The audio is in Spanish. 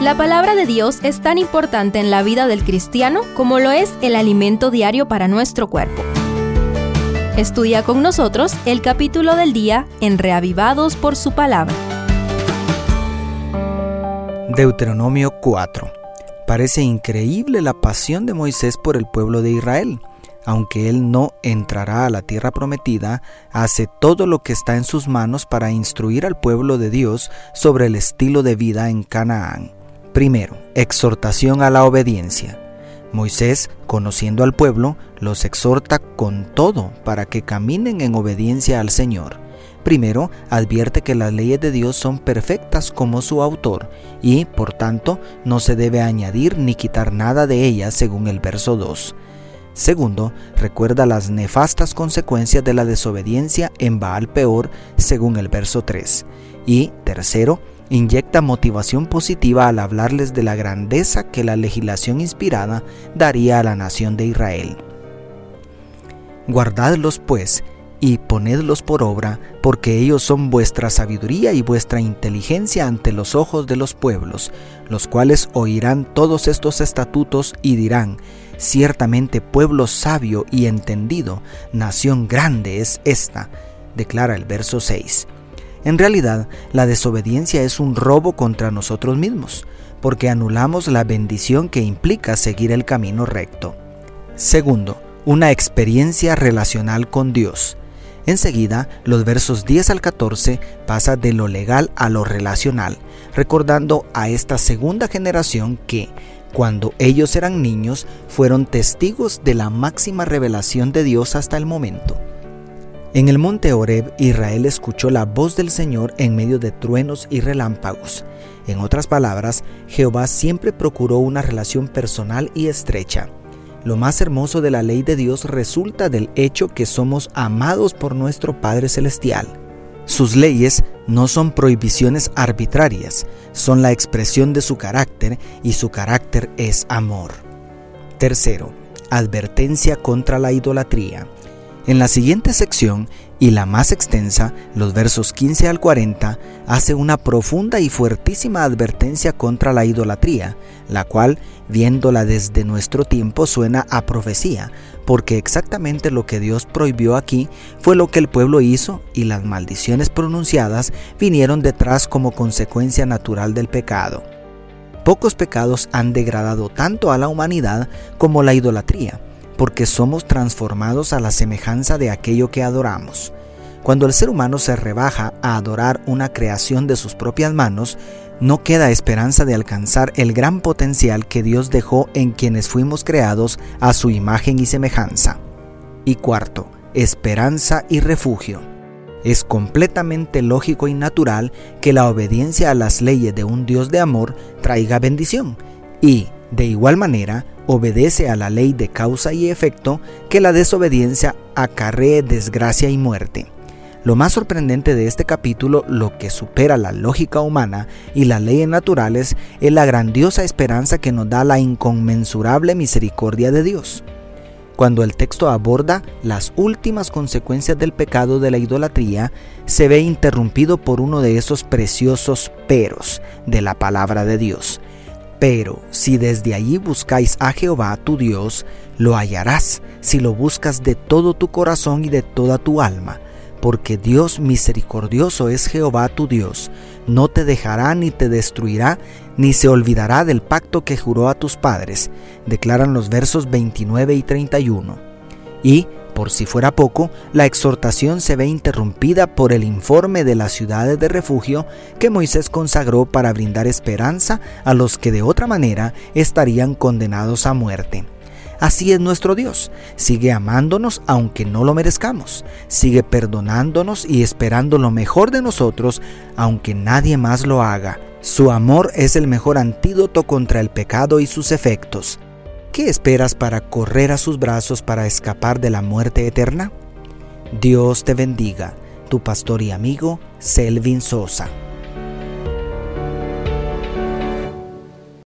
La palabra de Dios es tan importante en la vida del cristiano como lo es el alimento diario para nuestro cuerpo. Estudia con nosotros el capítulo del día en Reavivados por su palabra. Deuteronomio 4. Parece increíble la pasión de Moisés por el pueblo de Israel. Aunque él no entrará a la tierra prometida, hace todo lo que está en sus manos para instruir al pueblo de Dios sobre el estilo de vida en Canaán. Primero, exhortación a la obediencia. Moisés, conociendo al pueblo, los exhorta con todo para que caminen en obediencia al Señor. Primero, advierte que las leyes de Dios son perfectas como su autor y, por tanto, no se debe añadir ni quitar nada de ellas según el verso 2. Segundo, recuerda las nefastas consecuencias de la desobediencia en Baal Peor según el verso 3. Y tercero, inyecta motivación positiva al hablarles de la grandeza que la legislación inspirada daría a la nación de Israel. Guardadlos pues y ponedlos por obra, porque ellos son vuestra sabiduría y vuestra inteligencia ante los ojos de los pueblos, los cuales oirán todos estos estatutos y dirán, ciertamente pueblo sabio y entendido, nación grande es esta, declara el verso 6. En realidad, la desobediencia es un robo contra nosotros mismos, porque anulamos la bendición que implica seguir el camino recto. Segundo, una experiencia relacional con Dios. Enseguida, los versos 10 al 14 pasa de lo legal a lo relacional, recordando a esta segunda generación que, cuando ellos eran niños, fueron testigos de la máxima revelación de Dios hasta el momento. En el monte Horeb, Israel escuchó la voz del Señor en medio de truenos y relámpagos. En otras palabras, Jehová siempre procuró una relación personal y estrecha. Lo más hermoso de la ley de Dios resulta del hecho que somos amados por nuestro Padre Celestial. Sus leyes no son prohibiciones arbitrarias, son la expresión de su carácter y su carácter es amor. Tercero, advertencia contra la idolatría. En la siguiente sección, y la más extensa, los versos 15 al 40, hace una profunda y fuertísima advertencia contra la idolatría, la cual, viéndola desde nuestro tiempo, suena a profecía, porque exactamente lo que Dios prohibió aquí fue lo que el pueblo hizo y las maldiciones pronunciadas vinieron detrás como consecuencia natural del pecado. Pocos pecados han degradado tanto a la humanidad como la idolatría porque somos transformados a la semejanza de aquello que adoramos. Cuando el ser humano se rebaja a adorar una creación de sus propias manos, no queda esperanza de alcanzar el gran potencial que Dios dejó en quienes fuimos creados a su imagen y semejanza. Y cuarto, esperanza y refugio. Es completamente lógico y natural que la obediencia a las leyes de un Dios de amor traiga bendición y, de igual manera, obedece a la ley de causa y efecto que la desobediencia acarree desgracia y muerte. Lo más sorprendente de este capítulo, lo que supera la lógica humana y las leyes naturales, es la grandiosa esperanza que nos da la inconmensurable misericordia de Dios. Cuando el texto aborda las últimas consecuencias del pecado de la idolatría, se ve interrumpido por uno de esos preciosos peros de la palabra de Dios. Pero si desde allí buscáis a Jehová tu Dios, lo hallarás si lo buscas de todo tu corazón y de toda tu alma, porque Dios misericordioso es Jehová tu Dios, no te dejará ni te destruirá, ni se olvidará del pacto que juró a tus padres, declaran los versos 29 y 31. Y por si fuera poco, la exhortación se ve interrumpida por el informe de las ciudades de refugio que Moisés consagró para brindar esperanza a los que de otra manera estarían condenados a muerte. Así es nuestro Dios. Sigue amándonos aunque no lo merezcamos. Sigue perdonándonos y esperando lo mejor de nosotros aunque nadie más lo haga. Su amor es el mejor antídoto contra el pecado y sus efectos. ¿Qué esperas para correr a sus brazos para escapar de la muerte eterna? Dios te bendiga, tu pastor y amigo Selvin Sosa.